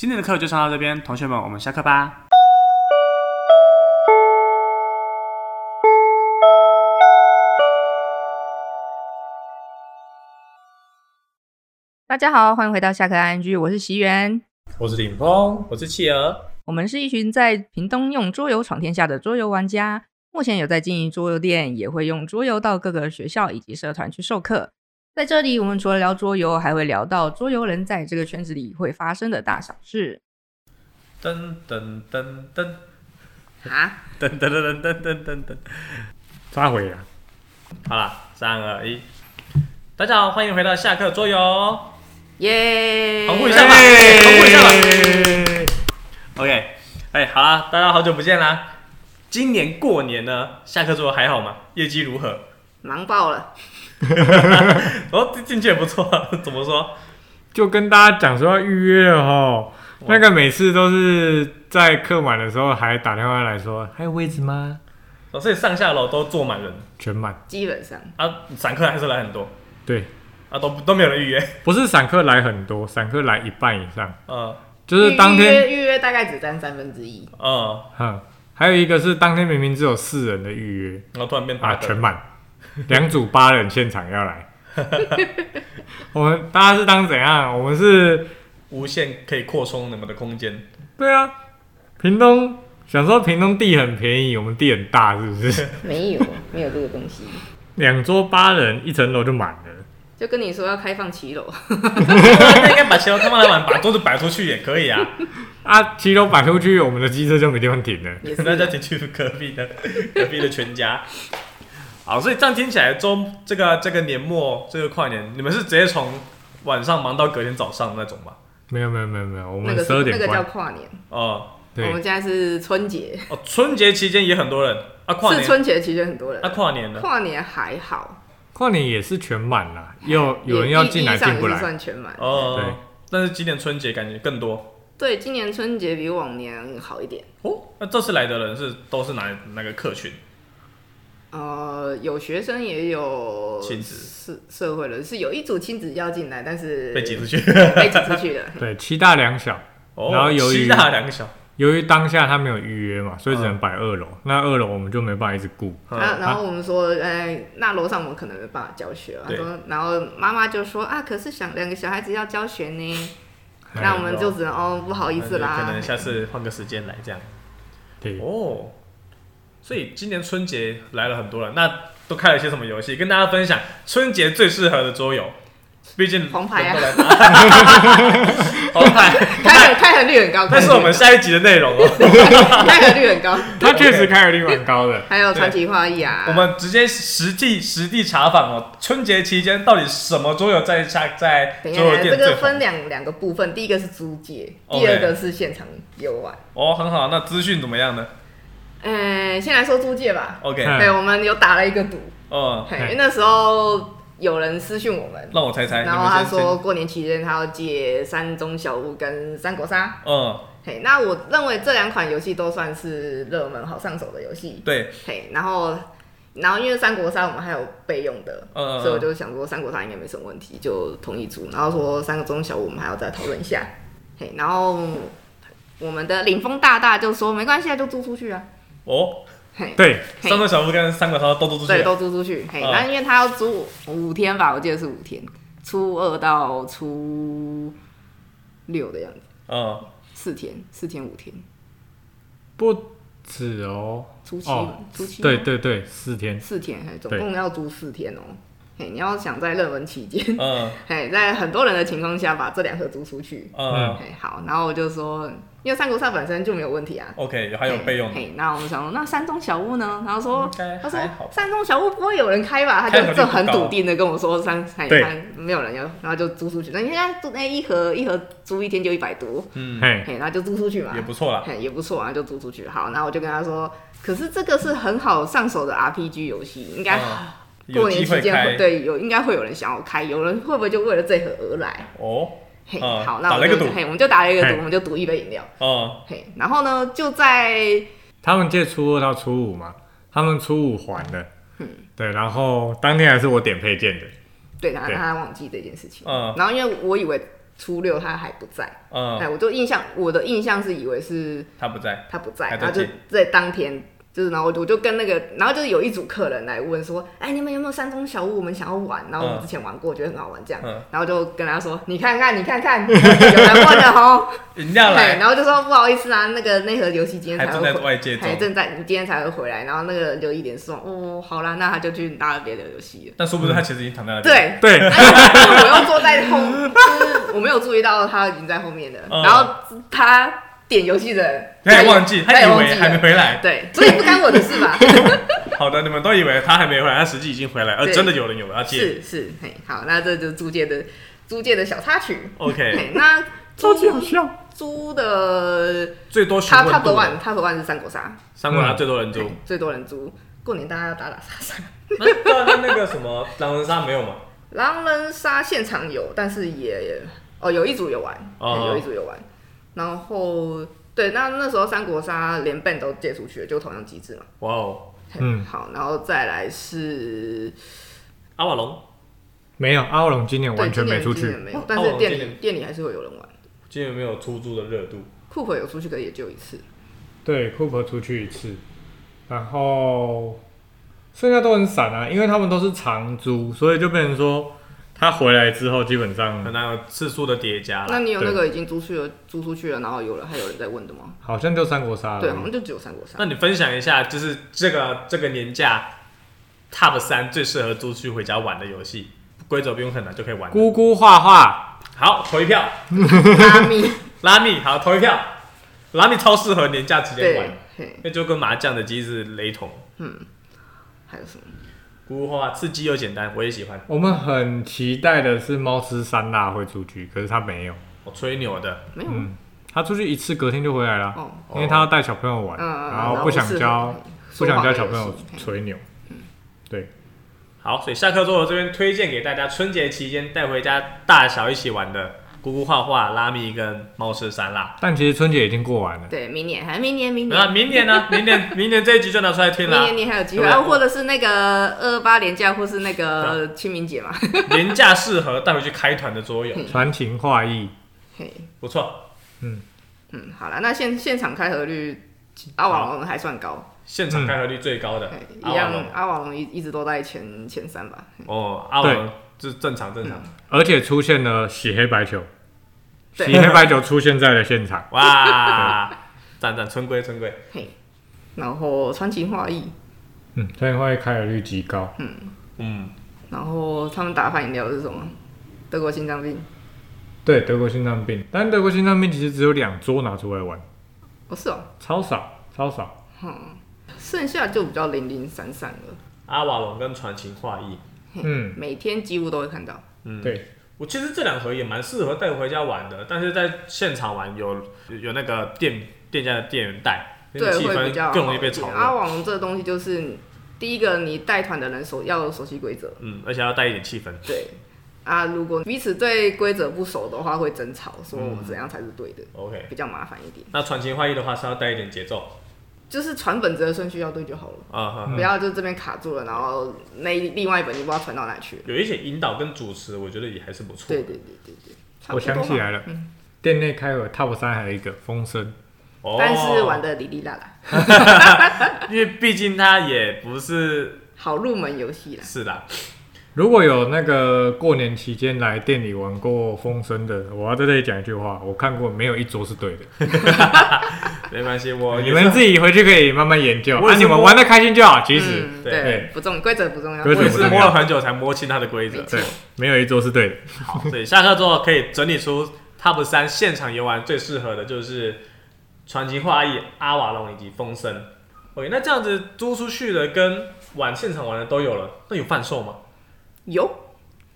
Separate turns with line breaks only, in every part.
今天的课就上到这边，同学们，我们下课吧。
大家好，欢迎回到下课 ING，我是席元，
我是林峰，我是企鹅，
我们是一群在屏东用桌游闯天下的桌游玩家，目前有在经营桌游店，也会用桌游到各个学校以及社团去授课。在这里，我们除了聊桌游，还会聊到桌游人在这个圈子里会发生的大小事。
噔噔噔噔，
啊？
噔噔噔噔噔噔噔，抓回来。好了，三二一，大家好，欢迎回到下课桌游。
耶！
欢呼一下吧，欢呼一下吧。OK，哎，好了，大家好久不见啦。今年过年呢，下课桌游还好吗？业绩如何？
忙爆了。
哦，进去也不错，怎么说？
就跟大家讲说要预约了哈，那个每次都是在客满的时候还打电话来说还有位置吗？
哦，所以上下楼都坐满人，
全满，
基本上。
啊，散客还是来很多，
对，
啊，都都没有人预约，
不是散客来很多，散客来一半以上，
嗯，
就是当天
预约大概只占三分之一，
嗯，
哼，还有一个是当天明明只有四人的预约，
然后突然变
啊，全满。两组八人现场要来，我们大家是当怎样？我们是
无限可以扩充你们的空间。
对啊，屏东想说屏东地很便宜，我们地很大，是不是？
没有，没有这个东西。
两桌八人，一层楼就满了。
就跟你说要开放骑楼，
那应该把骑楼开放来玩，把桌子摆出去也可以啊。
啊，骑楼摆出去，我们的机车就没地方停了，
那就停去隔壁的隔壁的全家。好，所以这样听起来，周这个这个年末这个跨年，你们是直接从晚上忙到隔天早上那种吗？
没有没有没有没有，我们十二点
那个那个叫跨年
哦。
对，我们现在是春节
哦，春节期间也很多人啊。跨年
是春节期间很多人，
啊，跨年呢？
跨年还好，
跨年也是全满啦，有有人要进来进不来，
算全满
哦。对，但是今年春节感觉更多。
对，今年春节比往年好一点
哦。那这次来的人是都是哪哪个客群？
呃，有学生也有亲子，社社会人是有一组亲子要进来，但是
被挤出去，
被挤出去了。
对，七大两小，
哦、
然后由于
七大两小，
由于当下他没有预约嘛，所以只能摆二楼。嗯、那二楼我们就没办法一直顾。
嗯、啊，然后我们说，哎、呃，那楼上我们可能没办法教学了。说，然后妈妈就说啊，可是想两个小孩子要教学呢，那我们就只能哦，不好意思啦，
可能下次换个时间来这样。
对
哦。所以今年春节来了很多人，那都开了一些什么游戏？跟大家分享春节最适合的桌游。毕竟
黄牌啊，
黄 牌
开开合率很高，
那是我们下一集的内容哦。
开合率很高，
它确实开合率蛮高的。
还有传奇画意啊，
我们直接实地实地查访哦。春节期间到底什么桌游在下在桌游店？
这个分两两个部分，第一个是租借，第二个是现场游玩。
哦，很好，那资讯怎么样呢？
嗯，先来说租借吧。
OK，
对，我们有打了一个赌。
哦，
因为那时候有人私讯我们，
让我猜猜。
然后他说过年期间他要借山中小屋跟三国杀。嗯，嘿，那我认为这两款游戏都算是热门好上手的游戏。
对，
嘿，然后然后因为三国杀我们还有备用的，
嗯，
所以我就想说三国杀应该没什么问题，就同意租。然后说三个中小屋我们还要再讨论一下。嘿，然后我们的领风大大就说没关系啊，就租出去啊。
哦，
嘿，
对，
三个小屋跟三个他都租出去，
对，都租出去。嘿，那因为他要租五天吧，我记得是五天，初二到初六的样子。嗯，四天，四天五天，
不止哦。
初七，初七，
对对对，四天，
四天，嘿，总共要租四天哦。嘿，你要想在热门期间，嗯，嘿，在很多人的情况下把这两盒租出去，嗯，嘿，好，然后我就说。因为三国杀本身就没有问题啊。
OK，还有备用。
嘿，那我们想说，那山中小屋呢？然后说，他说山中小屋不会有人开吧？他就就很笃定的跟我说，三三没有人要，然后就租出去。那你看租那一盒一盒租一天就一百多，嗯，嘿，然后就租出去嘛，
也不错啦，
嘿，也不错啊，就租出去。好，然后我就跟他说，可是这个是很好上手的 RPG 游戏，应该过年期间会对有应该会有人想要开，有人会不会就为了这盒而来？哦。嘿，好，那我们就嘿，我们就打了一个赌，我们就赌一杯饮料。哦，嘿，然后呢，就在
他们借初二到初五嘛，他们初五还的，嗯，对，然后当天还是我点配件的，
对，他他忘记这件事情，嗯，然后因为我以为初六他还不在，嗯，哎，我就印象我的印象是以为是
他不在，
他不在，然后就在当天。就是，然后我就跟那个，然后就是有一组客人来问说，哎，你们有没有山中小屋？我们想要玩。然后我们之前玩过，觉得很好玩，这样。然后就跟他说，你看看，你看看，有人问 了吼。
饮料来。
然后就说不好意思啊，那个那盒游戏今天才会
还在外界
还正在，你今天才会回来。然后那个人就一脸说，哦，好啦，那他就去拿了别的游戏了。
但说不定他其实已经躺在那里。
对
对。
我又坐在后，就是我没有注意到他已经在后面了。然后他。点游戏的人，
他也忘记，他以为还没回来，
对，所以不干我的事吧。
好的，你们都以为他还没回来，他实际已经回来，而真的有人有了要借。
是是，嘿，好，那这就是租借的租借的小插曲。
OK，
那
超级好笑。
租的
最多
他他多万，他多万是三国杀，
三国杀最多人租，
最多人租。过年大家要打打杀杀。
那那个什么狼人杀没有吗？
狼人杀现场有，但是也哦，有一组有玩，有一组有玩。然后对，那那时候三国杀连 ban 都借出去了，就同样机制嘛。
哇哦，
嗯，好，然后再来是
阿瓦隆，
没有阿瓦隆今年完全没出去，
没有，但是店里店里还是会有人玩。
今年没有出租的热度，
库珀有出去，可也就一次。
对，库珀出去一次，然后剩下都很散啊，因为他们都是长租，所以就变成说。他回来之后，基本上
可能有次数的叠加。
那你有那个已经租去了，租出去了，然后有人还有人在问的吗？
好像就三国杀了。
对，好像就只有三国杀。
那你分享一下，就是这个这个年假 Top 三最适合租去回家玩的游戏，规则不用很难就可以玩。
咕咕画画，
好，投一票。
拉米，
拉米，好，投一票。拉米超适合年假期间玩，那就跟麻将的机制雷同。
嗯，还有什么？
不过刺激又简单，我也喜欢。
我们很期待的是猫吃山辣会出去，可是他没有。
我吹牛的，
没有。
嗯，他出去一次，隔天就回来了。哦，因为他要带小朋友玩，然后不想教，不想教小朋友吹牛。嗯，对。
好，所以下课之后这边推荐给大家，春节期间带回家大小一起玩的。咕咕画画、拉米跟猫吃山蜡，
但其实春节已经过完了。
对，明年还明年明年啊，
明年呢？明年明年这一集就拿出来听了。
明年你还有机会，或者是那个二二八连假，或是那个清明节嘛。
连假适合带回去开团的桌游，
传情画意，
嘿，
不错。
嗯嗯，好了，那现现场开合率，阿瓦隆还算高。
现场开合率最高的，
一样，阿瓦隆一一直都在前前三吧。
哦，阿瓦隆。是正常正常，
而且出现了洗黑白球，洗黑白球出现在了现场，
哇！赞赞春归春归，
嘿，然后传情画意，
嗯，传情画意开合率极高，
嗯嗯，然后他们打发饮料是什么？德国心脏病，
对，德国心脏病，但德国心脏病其实只有两桌拿出来玩，
不是哦，
超少超少，
嗯，剩下就比较零零散散了。
阿瓦隆跟传情画意。
嗯，每天几乎都会看到。
嗯，对，我其实这两盒也蛮适合带回家玩的，但是在现场玩有有那个店店家的店员带，
对，会比较
更容易被吵。
阿网这个东西就是第一个，你带团的人熟要熟悉规则，
嗯，而且要带一点气氛。
对，啊，如果彼此对规则不熟的话，会争吵，说我们怎样才是对的。
OK，
比较麻烦一点。
那传情画意的话是要带一点节奏。
就是传本子的顺序要对就好了啊，不要就这边卡住了，然后那另外一本就不知道传到哪去了。
有一些引导跟主持，我觉得也还是不错。
对对对对对，
我想起来了，店内开了 Top 三还有一个风声，
但是玩的哩哩啦啦，
因为毕竟它也不是
好入门游戏啦。
是的。
如果有那个过年期间来店里玩过风声的，我要在这里讲一句话，我看过没有一桌是对的。
没关系，我
你们自己回去可以慢慢研究，啊，你们玩的开心就好。其实，
嗯、对，对不重规则不重要，
规则
是摸了很久才摸清它的规则。
对，没有一桌是对的。
好，所以，下课之后可以整理出 Top 三现场游玩最适合的就是传奇画意、阿瓦隆以及风声。OK，那这样子租出去的跟玩现场玩的都有了，那有贩售吗？
有，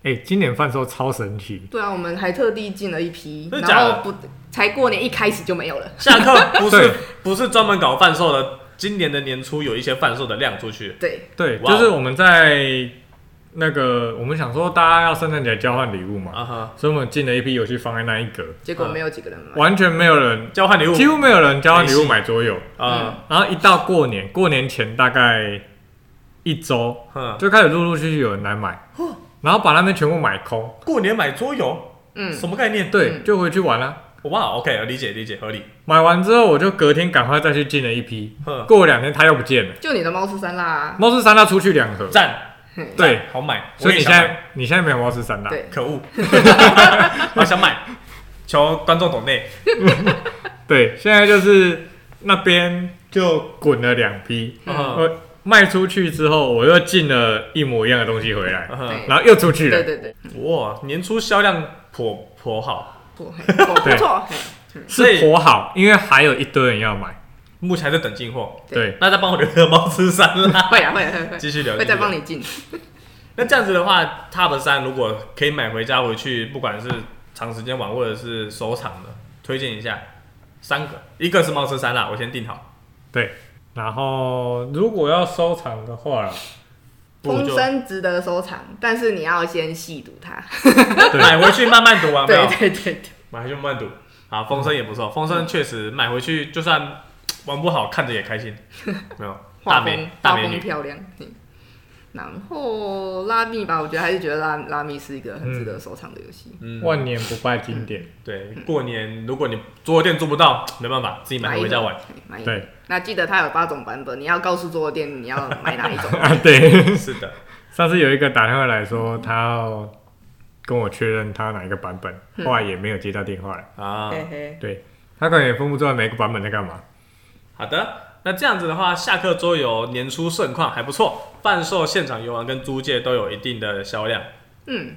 哎、欸，今年贩售超神奇。
对啊，我们还特地进了一批，然后不才过年一开始就没有了。
下课不是不是专门搞贩售的，今年的年初有一些贩售的量出去。
对
对，就是我们在那个，我们想说大家要圣诞节交换礼物嘛，uh huh. 所以我们进了一批游戏放在那一格，
结果没有几个人买，
完全没有人
交换礼物，
几乎没有人交换礼物买桌游啊。然后一到过年，过年前大概。一周，就开始陆陆续续有人来买，然后把那边全部买空。
过年买桌游，嗯，什么概念？
对，就回去玩了。
哇，OK，理解理解，合理。
买完之后，我就隔天赶快再去进了一批。过了两天，他又不见了。
就你的猫吃三辣，
猫吃三辣出去两盒，
赞。
对，
好买。
所以你现在你现在没有猫吃三辣，
对，
可恶。我想买，求观众懂内。
对，现在就是那边就滚了两批，卖出去之后，我又进了一模一样的东西回来，然后又出去了。
对对对，
哇，年初销量颇颇好。
不错，
是颇好，因为还有一堆人要买，
目前还在等进货。
对，
那再帮我留个猫吃三辣。
会啊会啊会，
继续留，
会再帮你进。
那这样子的话，TOP 三如果可以买回家回去，不管是长时间玩或者是收藏的，推荐一下。三个，一个是猫吃三啦，我先定好。
对，然后如果要收藏的话。
风声值得收藏，但是你要先细读它，
买回去慢慢读啊。
对对对对，
买回去慢慢读。啊，风声也不错，风声确实买回去就算玩不好，看着也开心。没有，大美大美女
漂亮。然后拉密吧，我觉得还是觉得拉拉密是一个很值得收藏的游戏。
嗯，万年不败经典。
对，过年如果你桌游店做不到，没办法，自己买回家玩。
对，
那记得它有八种版本，你要告诉桌游店你要买哪一种。
啊，对，
是的。
上次有一个打电话来说，他要跟我确认他哪一个版本，后来也没有接到电话了。啊，对，他可能也分不出来每个版本在干嘛。
好的。那这样子的话，下课桌游年初盛况还不错，贩售现场游玩跟租借都有一定的销量。嗯，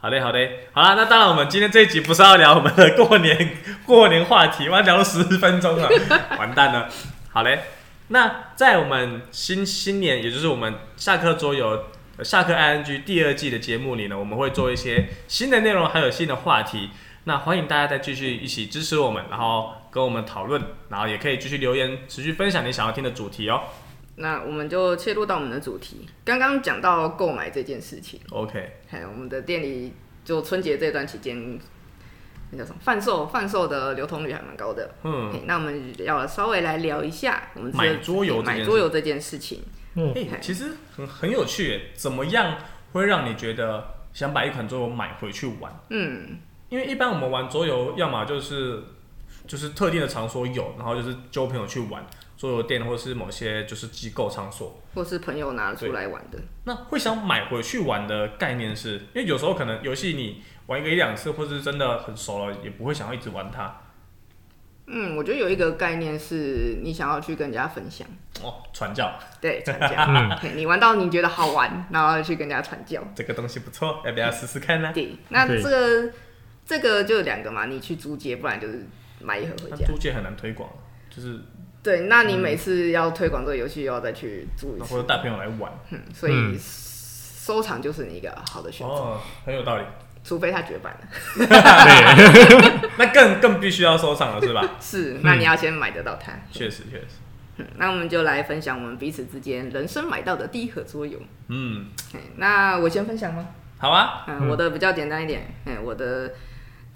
好嘞，好嘞，好啦，那当然，我们今天这一集不是要聊我们的过年过年话题，我要聊了十分钟了，完蛋了。好嘞，那在我们新新年，也就是我们下课桌游下课 ING 第二季的节目里呢，我们会做一些新的内容，还有新的话题。那欢迎大家再继续一起支持我们，然后跟我们讨论，然后也可以继续留言，持续分享你想要听的主题哦。
那我们就切入到我们的主题，刚刚讲到购买这件事情。
OK，
还有我们的店里就春节这段期间，那叫什么贩售？贩售的流通率还蛮高的。嗯，那我们要稍微来聊一下我们
买桌游
买桌游这件事情。
嗯，其实很很有趣，怎么样会让你觉得想把一款桌游买回去玩？嗯。因为一般我们玩桌游，要么就是就是特定的场所有，然后就是揪朋友去玩桌游店，或者是某些就是机构场所，
或是朋友拿出来玩的。
那会想买回去玩的概念是，因为有时候可能游戏你玩一个一两次，或是真的很熟了，也不会想要一直玩它。
嗯，我觉得有一个概念是你想要去跟人家分享
哦，传教。
对，传教。嗯，你玩到你觉得好玩，然后去跟人家传教。
这个东西不错，要不要试试看呢？
对，那这个。这个就两个嘛，你去租借，不然就是买一盒回家。
租借很难推广，就是
对。那你每次要推广这个游戏，又要再去租一次，
或者带朋友来玩。
嗯，所以收藏就是你一个好的选择。
哦，很有道理。
除非它绝版了。
对。那更更必须要收藏了，是吧？
是，那你要先买得到它。
确实，确实。
嗯，那我们就来分享我们彼此之间人生买到的第一盒桌游。嗯。那我先分享吗？
好啊。
嗯，我的比较简单一点。嗯，我的。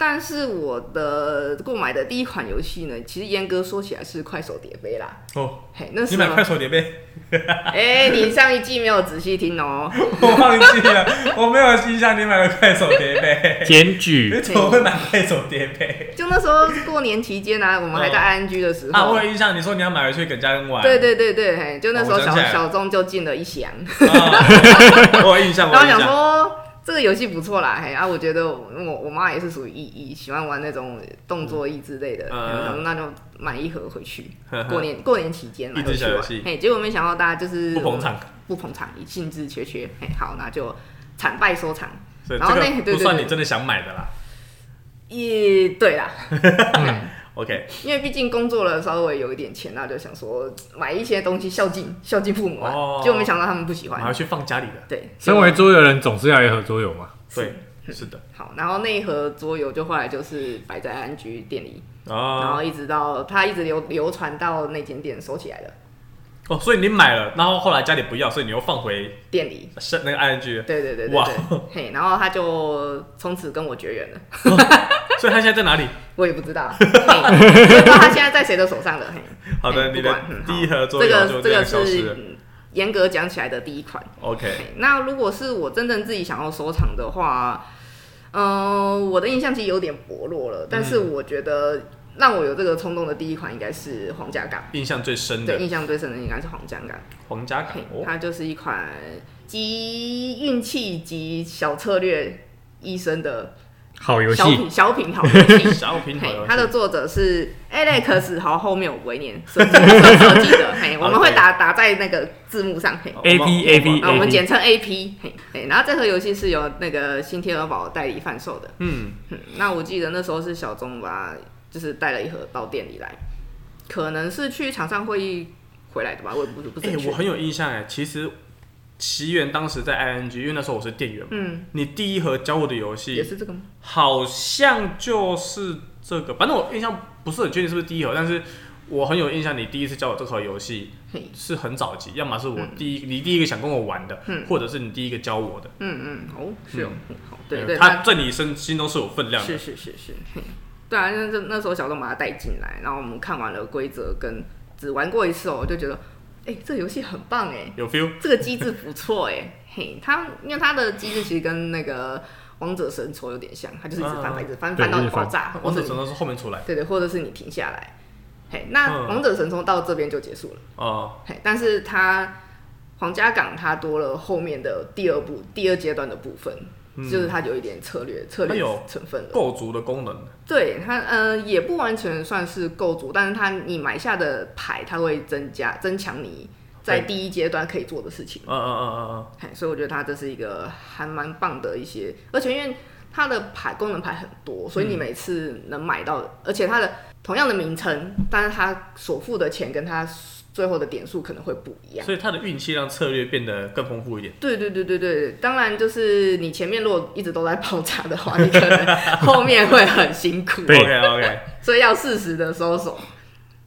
但是我的购买的第一款游戏呢，其实严格说起来是快手叠杯啦。哦，嘿，那是
你买快手叠杯？
哎、欸，你上一季没有仔细听哦、喔。
我忘记了，我没有印象你买了快手叠杯。
检举，
你怎么会买快手叠杯？
就那时候过年期间啊，我们还在 ING 的时候。
啊，我有印象，你说你要买回去给家人玩。
对对对对，嘿，就那时候小小钟就进了一箱。
我有印象，我有印象。然后想
说。这个游戏不错啦，嘿啊，我觉得我我妈也是属于一一喜欢玩那种动作意之类的，然后那就买一盒回去，过年过年期间买回去玩，嘿，结果没想到大家就是
不捧场，
不捧场，兴致缺缺，嘿，好，那就惨败收场。
然后那不算你真的想买的啦，
也对啦。
OK，
因为毕竟工作了，稍微有一点钱，那就想说买一些东西孝敬孝敬父母啊，结果没想到他们不喜欢，
还要去放家里的。
对，
身为桌游人总是要一盒桌游嘛。
对，是的。
好，然后那一盒桌游就后来就是摆在安居店里，然后一直到他一直流流传到那间店收起来了。
哦，所以你买了，然后后来家里不要，所以你又放回
店里，
是那个 ING。
对对对哇，嘿，然后他就从此跟我绝缘了。
所以他现在在哪里？
我也不知道，不知道他现在在谁的手上了。
好的，你的第一盒桌游就这样消失了。
严格讲起来的第一款。
OK。
那如果是我真正自己想要收藏的话，嗯、呃，我的印象其实有点薄弱了，但是我觉得让我有这个冲动的第一款应该是皇家港。
印象最深的，
对，印象最深的应该是皇家港。
皇家港，
它就是一款集运气及小策略一生的。
好游戏，
小品小品好游戏，
小品好游戏。
它的作者是 Alex，好后面我不会念，设计的。嘿，我们会打打在那个字幕上。嘿
，A P A P，
我们简称 A P。嘿，然后这盒游戏是由那个新天鹅堡代理贩售的。嗯，那我记得那时候是小钟吧，就是带了一盒到店里来，可能是去场上会议回来的吧，我也不不是。
我很有印象哎，其实。奇缘当时在 ING，因为那时候我是店员嘛。嗯。你第一盒教我的游戏
也是这个吗？
好像就是这个，反正我印象不是很确定是不是第一盒，但是我很有印象，你第一次教我这盒游戏是很早期，要么是我第一，你第一个想跟我玩的，或者是你第一个教我的。
嗯嗯，哦，是哦，好，对对，
他在你身心中是有分量的。
是是是是，对啊，那那时候小东把他带进来，然后我们看完了规则，跟只玩过一次哦，我就觉得。哎、欸，这个游戏很棒哎，
有 feel。
这个机制不错哎，嘿，它因为它的机制其实跟那个王者神抽有点像，它就是一直翻牌子，翻翻到你爆炸。
王者神戳是后面出来，
对对，或者是你停下来。嘿，那王者神抽到这边就结束了。哦、嗯。嘿，但是它皇家港它多了后面的第二部、第二阶段的部分。就是它有一点策略策略成分的。
构筑的功能，
对它呃也不完全算是构筑，但是它你买下的牌，它会增加增强你在第一阶段可以做的事情。嗯嗯嗯嗯嗯，所以我觉得它这是一个还蛮棒的一些，而且因为它的牌功能牌很多，所以你每次能买到，嗯、而且它的同样的名称，但是它所付的钱跟它。最后的点数可能会不一样，
所以他的运气让策略变得更丰富一点。
对对对对对，当然就是你前面如果一直都在爆炸的话，你可能后面会很辛苦。
对 OK OK，
所以要适时的收手。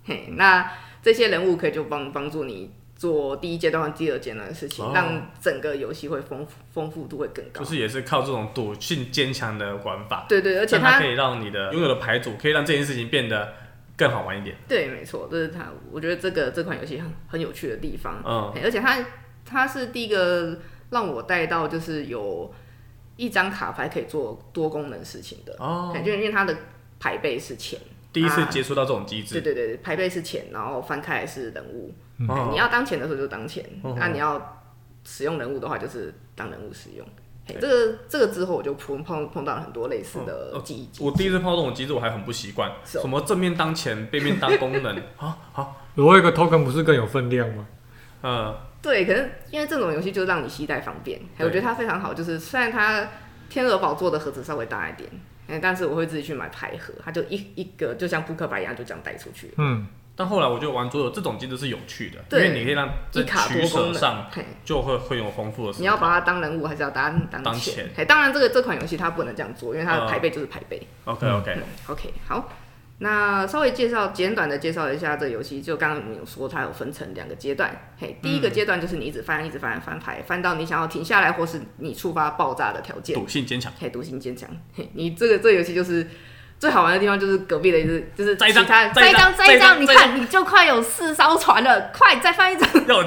嘿，那这些人物可以就帮帮助你做第一阶段和第二阶段的事情，哦、让整个游戏会丰富丰富度会更高。
就是也是靠这种赌性坚强的玩法。
对，对对，而且它，
它可以让你的拥有的牌组可以让这件事情变得。更好玩一点，
对，没错，这是它。我觉得这个这款游戏很很有趣的地方，嗯，而且它它是第一个让我带到就是有一张卡牌可以做多功能事情的哦，感觉因为它的牌背是钱，
第一次接触到这种机制，
对对对，排背是钱，然后翻开来是人物，哦、你要当钱的时候就当钱，那、哦啊、你要使用人物的话就是当人物使用。这个这个之后我就碰碰碰到了很多类似的机制。
我第一次碰到这种机制，我还很不习惯。什么正面当钱，背面当功能 啊？好，
我有个 token 不是更有分量吗？
嗯，对，可是因为这种游戏就让你携带方便，我觉得它非常好。就是虽然它天鹅堡做的盒子稍微大一点，但是我会自己去买牌盒，它就一一个就像扑克牌一样，就这样带出去。嗯。
但后来我就玩桌游，这种机制是有趣的，因为你可以让在取舍上就会会有丰富的。
你要把它当人物，还是要当当钱？当钱当然，这个这款游戏它不能这样做，因为它的排背就是排背。
Uh, OK OK、嗯、
OK 好，那稍微介绍简短的介绍一下这个游戏，就刚刚你有说它有分成两个阶段，嘿，第一个阶段就是你一直翻，一直翻，翻牌，翻到你想要停下来，或是你触发爆炸的条件。
赌性坚强，
嘿，赌性坚强，嘿，你这个这个游戏就是。最好玩的地方就是隔壁的一只，就是
再一张，
再一张，再一张，你看你就快有四艘船了，快再翻一张，然后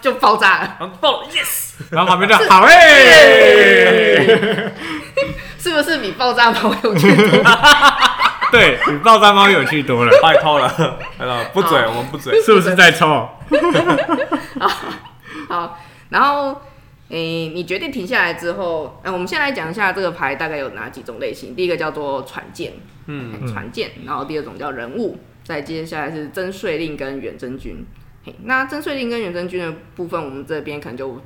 就爆炸了，
爆，yes，
然后旁边就好哎，
是不是比爆炸猫有趣？多？
对，比爆炸猫有趣多了，
拜托了，不嘴，我们不嘴，
是不是在抽？
好，然后。诶、欸，你决定停下来之后，呃，我们先来讲一下这个牌大概有哪几种类型。第一个叫做船舰，嗯，船舰，然后第二种叫人物，再接下来是征税令跟远征军。嘿，那征税令跟远征军的部分，我们这边可能就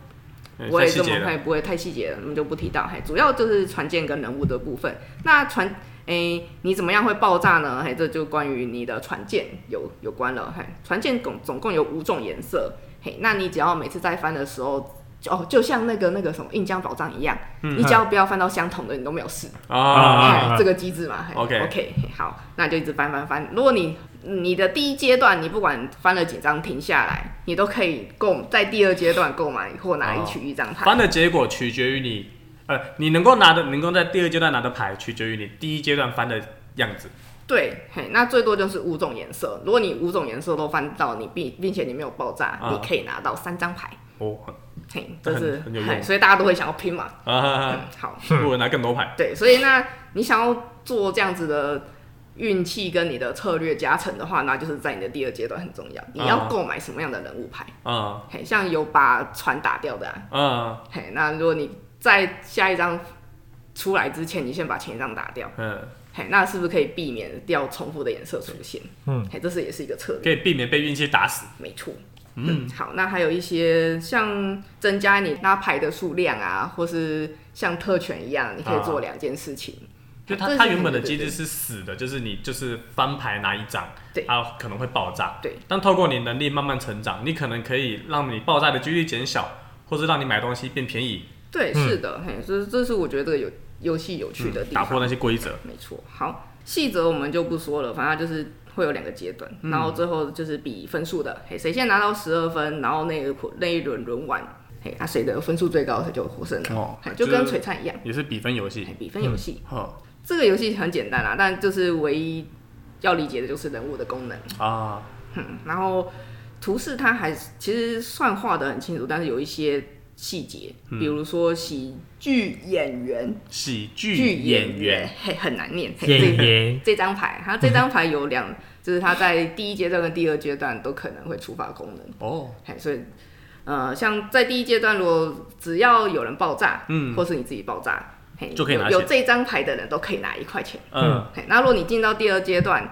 不会这么快，不会太细节了，我们就不提到。嘿，主要就是船舰跟人物的部分。那船，诶、欸，你怎么样会爆炸呢？嘿，这就关于你的船舰有有关了。嘿，船舰总总共有五种颜色。嘿，那你只要每次在翻的时候。哦，就像那个那个什么印江宝藏一样，嗯、你只要不要翻到相同的，你都没有事啊。这个机制嘛，OK OK，好，那就一直翻翻翻。如果你你的第一阶段你不管翻了几张停下来，你都可以购在第二阶段购买或拿一取一张牌。
哦、翻的结果取决于你，呃，你能够拿的，能够在第二阶段拿的牌，取决于你第一阶段翻的样子。
对，嘿，那最多就是五种颜色。如果你五种颜色都翻到你并并且你没有爆炸，哦、你可以拿到三张牌。哦。嘿，这是很有用，所以大家都会想要拼嘛。啊，好，
如果拿更多牌。
对，所以那你想要做这样子的运气跟你的策略加成的话，那就是在你的第二阶段很重要。你要购买什么样的人物牌？啊，嘿，像有把船打掉的，啊，嘿，那如果你在下一张出来之前，你先把前一张打掉，嗯，嘿，那是不是可以避免掉重复的颜色出现？嗯，嘿，这是也是一个策略，
可以避免被运气打死。
没错。嗯，好，那还有一些像增加你拉牌的数量啊，或是像特权一样，你可以做两件事情。
就它它原本的机制是死的，就是你就是翻牌拿一张，对，它可能会爆炸。
对，
但透过你能力慢慢成长，你可能可以让你爆炸的几率减小，或是让你买东西变便宜。
对，是的，嘿，这这是我觉得这个游游戏有趣的地方，
打破那些规则。
没错，好，细则我们就不说了，反正就是。会有两个阶段，然后最后就是比分数的，嗯、嘿，谁先拿到十二分，然后那一那一轮轮完，嘿，那谁的分数最高，他就获胜了。哦，就跟璀璨一样，
也是比分游戏。
比分游戏。嗯、这个游戏很简单啦，但就是唯一要理解的就是人物的功能啊。嗯，然后图示它还其实算画的很清楚，但是有一些。细节，比如说喜剧演员，
喜剧演员，
嘿，很难念。
演员
这张牌，它这张牌有两，就是它在第一阶段跟第二阶段都可能会触发功能。哦，嘿，所以，呃，像在第一阶段，如果只要有人爆炸，嗯，或是你自己爆炸，嘿，
就可以拿。
有这张牌的人都可以拿一块钱。嗯，嘿，那如果你进到第二阶段，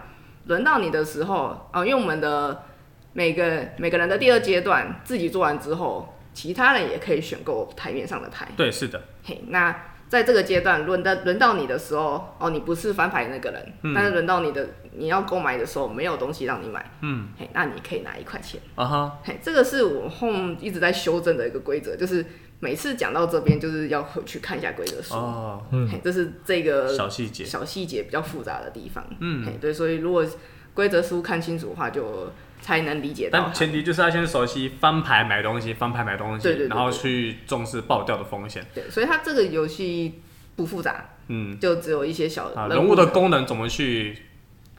轮到你的时候，哦，因为我们的每个每个人的第二阶段自己做完之后。其他人也可以选购台面上的牌。
对，是的。
嘿，那在这个阶段轮到轮到你的时候，哦，你不是翻牌的那个人，嗯、但是轮到你的你要购买的时候，没有东西让你买。嗯，嘿，那你可以拿一块钱。啊哈，嘿，这个是我后一直在修正的一个规则，就是每次讲到这边，就是要回去看一下规则书。哦，嗯，嘿，这是这个
小细节，
小细节比较复杂的地方。嗯，嘿，对，所以如果规则书看清楚的话，就。才能理解到，
但前提就是要先熟悉翻牌买东西，翻牌买东西，然后去重视爆掉的风险。
对，所以它这个游戏不复杂，嗯，就只有一些小人物，
人物的功能怎么去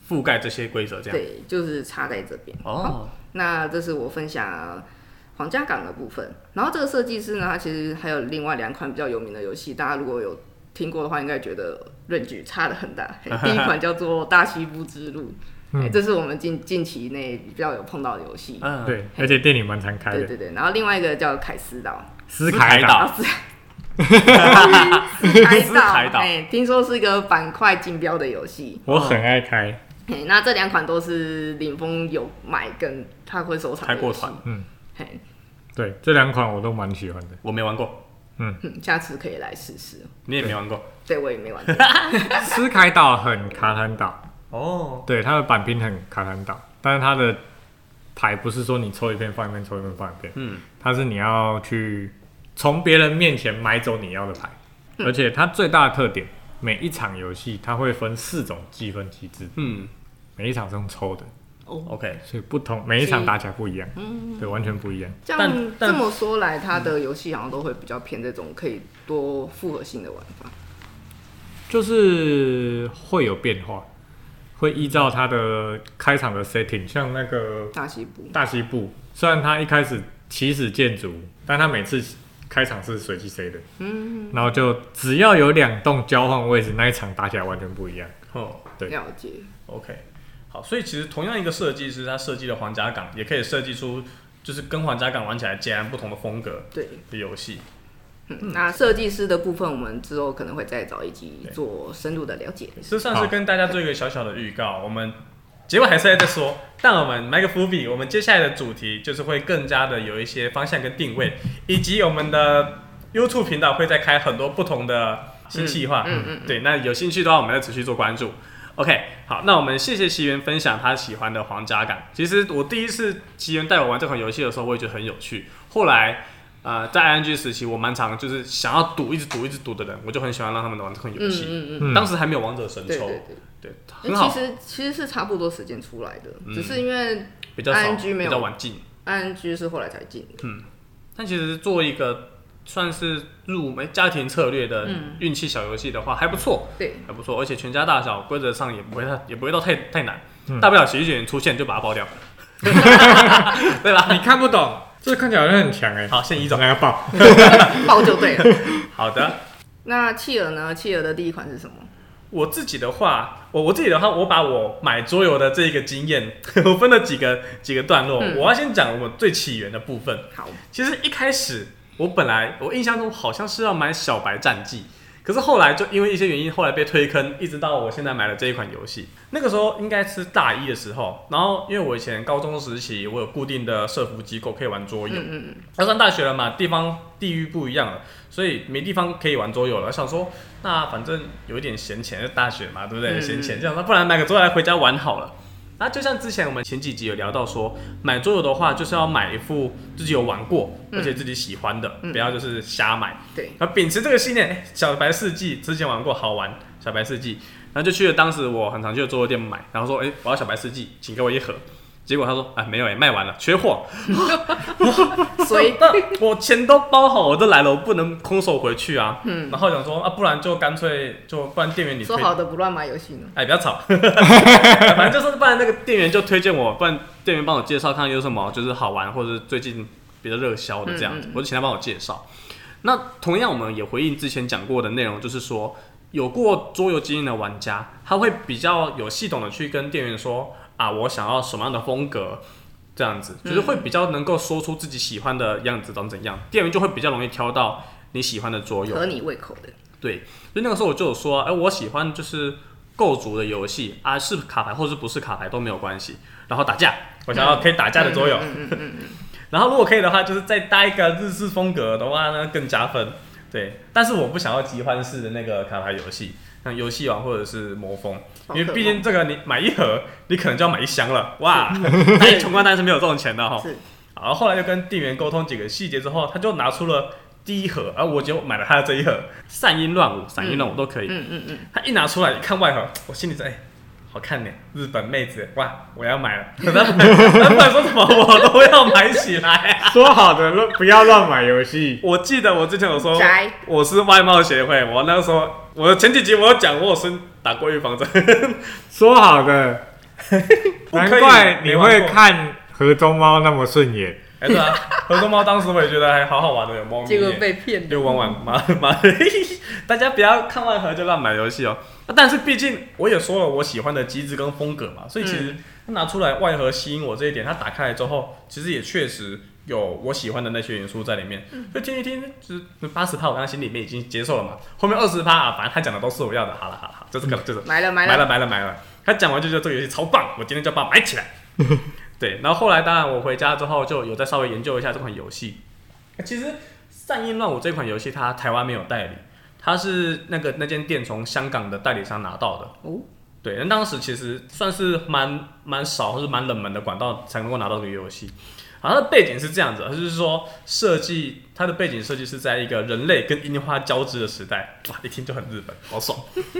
覆盖这些规则，这样。
对，就是差在这边。哦，那这是我分享皇家港的部分。然后这个设计师呢，他其实还有另外两款比较有名的游戏，大家如果有听过的话，应该觉得论据差的很大。第一款叫做《大西部之路》。嗯、这是我们近近期内比较有碰到的游戏，
嗯，对，而且店里蛮常开的。
对对对，然后另外一个叫凯斯岛，
斯凯岛，
斯凯岛，哎，听说是一个板块竞标的游戏，
我很爱开。
嘿，那这两款都是林峰有买，跟他会收藏。
开过团，
嗯，嘿，对，这两款我都蛮喜欢的，
我没玩过，
嗯，下次可以来试试。
你也没玩过？
对，我也没玩过。
斯凯岛很卡坦岛。
哦，oh.
对，它的板平很卡坦岛，但是它的牌不是说你抽一片放一片，抽一片放一片，嗯，它是你要去从别人面前买走你要的牌，嗯、而且它最大的特点，每一场游戏它会分四种积分机制，嗯，每一场是用抽的，
哦，OK，
所以不同每一场打起来不一样，嗯，对，完全不一样。
这样但这么说来，它的游戏好像都会比较偏这种可以多复合性的玩法，
就是会有变化。会依照它的开场的 setting，像那个
大西部，
大西部。虽然它一开始起始建筑，但它每次开场是随机 C 的，嗯，然后就只要有两栋交换位置，那一场打起来完全不一样。
哦，
对，了解。
OK，好，所以其实同样一个设计师，他设计的皇家港也可以设计出就是跟皇家港玩起来截然不同的风格，对。的游戏。
嗯、那设计师的部分，我们之后可能会再找一集做深入的了解。
这算是跟大家做一个小小的预告，我们结果还是在这说，但我们埋个伏笔，我们接下来的主题就是会更加的有一些方向跟定位，以及我们的 YouTube 频道会再开很多不同的新计划。嗯嗯，嗯，对，那有兴趣的话，我们再持续做关注。OK，好，那我们谢谢奇缘分享他喜欢的皇家感。其实我第一次奇缘带我玩这款游戏的时候，我也觉得很有趣。后来。呃，在 ING 时期，我蛮常就是想要赌，一直赌，一直赌的人，我就很喜欢让他们玩这款游戏。嗯嗯嗯。当时还没有王者神抽。对对对。对，很好。
其实其实是差不多时间出来的，只是因为 ING 没有
比较晚进
，ING 是后来才进。
嗯。但其实做一个算是入门家庭策略的运气小游戏的话，还不错。
对，
还不错，而且全家大小规则上也不会太也不会到太太难，大不了喜剧演员出现就把它包掉，对吧？
你看不懂。这看起来好像很强哎。
好，现在一种
还要爆，
爆就对了。
好的。
那企鹅呢？企鹅的第一款是什么？
我自己的话，我我自己的话，我把我买桌游的这一个经验，我分了几个几个段落。嗯、我要先讲我最起源的部分。
好，
其实一开始我本来我印象中好像是要买小白战记。可是后来就因为一些原因，后来被推坑，一直到我现在买了这一款游戏。那个时候应该是大一的时候，然后因为我以前高中时期，我有固定的社服机构可以玩桌游。嗯。要上大学了嘛，地方地域不一样了，所以没地方可以玩桌游了。想说，那反正有一点闲钱，就大学嘛，对不对？闲钱，这样那不然买个桌游来回家玩好了。那就像之前我们前几集有聊到说，买桌游的话，就是要买一副自己有玩过，而且自己喜欢的，嗯、不要就是瞎买。
对。
然后秉持这个信念，欸，小白世纪之前玩过，好玩。小白世纪，然后就去了当时我很常去的桌游店买，然后说，哎、欸，我要小白世纪，请给我一盒。结果他说，哎，没有哎，卖完了，缺货。
所以，
我钱都包好，我都来了，我不能空手回去啊。嗯。然后想说，啊，不然就干脆就不然店员你
说好的不乱买游戏呢？
哎，不要吵。反正就是不然那个店员就推荐我，不然店员帮我介绍看有什么就是好玩或者是最近比较热销的这样子，嗯嗯，我就请他帮我介绍。那同样我们也回应之前讲过的内容，就是说有过桌游经验的玩家，他会比较有系统的去跟店员说。啊，我想要什么样的风格，这样子就是会比较能够说出自己喜欢的样子长怎样，店员就会比较容易挑到你喜欢的桌游，
合你胃口的。
对，所以那个时候我就有说，哎、欸，我喜欢就是构筑的游戏啊，是卡牌或是不是卡牌都没有关系。然后打架，我想要可以打架的桌游。然后如果可以的话，就是再搭一个日式风格的话呢，更加分。对，但是我不想要集欢式的那个卡牌游戏。像游戏王或者是魔风，因为毕竟这个你买一盒，你可能就要买一箱了，哇！穷光蛋是没有这种钱的哈。是。然后后来就跟店员沟通几个细节之后，他就拿出了第一盒，而我就买了他的这一盒。散音乱舞，散音乱舞都可以。嗯嗯嗯。他一拿出来，一看外盒，我心里在，哎，好看呢，日本妹子，哇，我要买了。他不管说什么，我都要买起来。
说好的不要乱买游戏。
我记得我之前有说，我是外貌协会，我那个时候。我前几集我有讲，我有先打过预防针，
说好的，难怪你会看河中猫那么顺眼。
哎，是啊，合作猫当时我也觉得还好好玩的，有猫咪，
结果被骗，
又玩玩妈妈，大家不要看外盒就乱买游戏哦。但是毕竟我也说了我喜欢的机制跟风格嘛，所以其实他拿出来外盒吸引我这一点，他打开来之后，其实也确实。有我喜欢的那些元素在里面，就听一听，就是八十趴，我刚刚心里面已经接受了嘛。后面二十趴啊，反正他讲的都是我要的。好了好了好，就这个就是
买了买了
买了买了买了。他讲完就觉得这个游戏超棒，我今天就把它买起来。对，然后后来当然我回家之后就有再稍微研究一下这款游戏。其实《善音乱舞》这款游戏它台湾没有代理，它是那个那间店从香港的代理商拿到的。哦，对，那当时其实算是蛮蛮少或是蛮冷门的管道才能够拿到这个游戏。好，它的背景是这样子，就是说设计它的背景设计是在一个人类跟樱花交织的时代，哇，一听就很日本，好爽。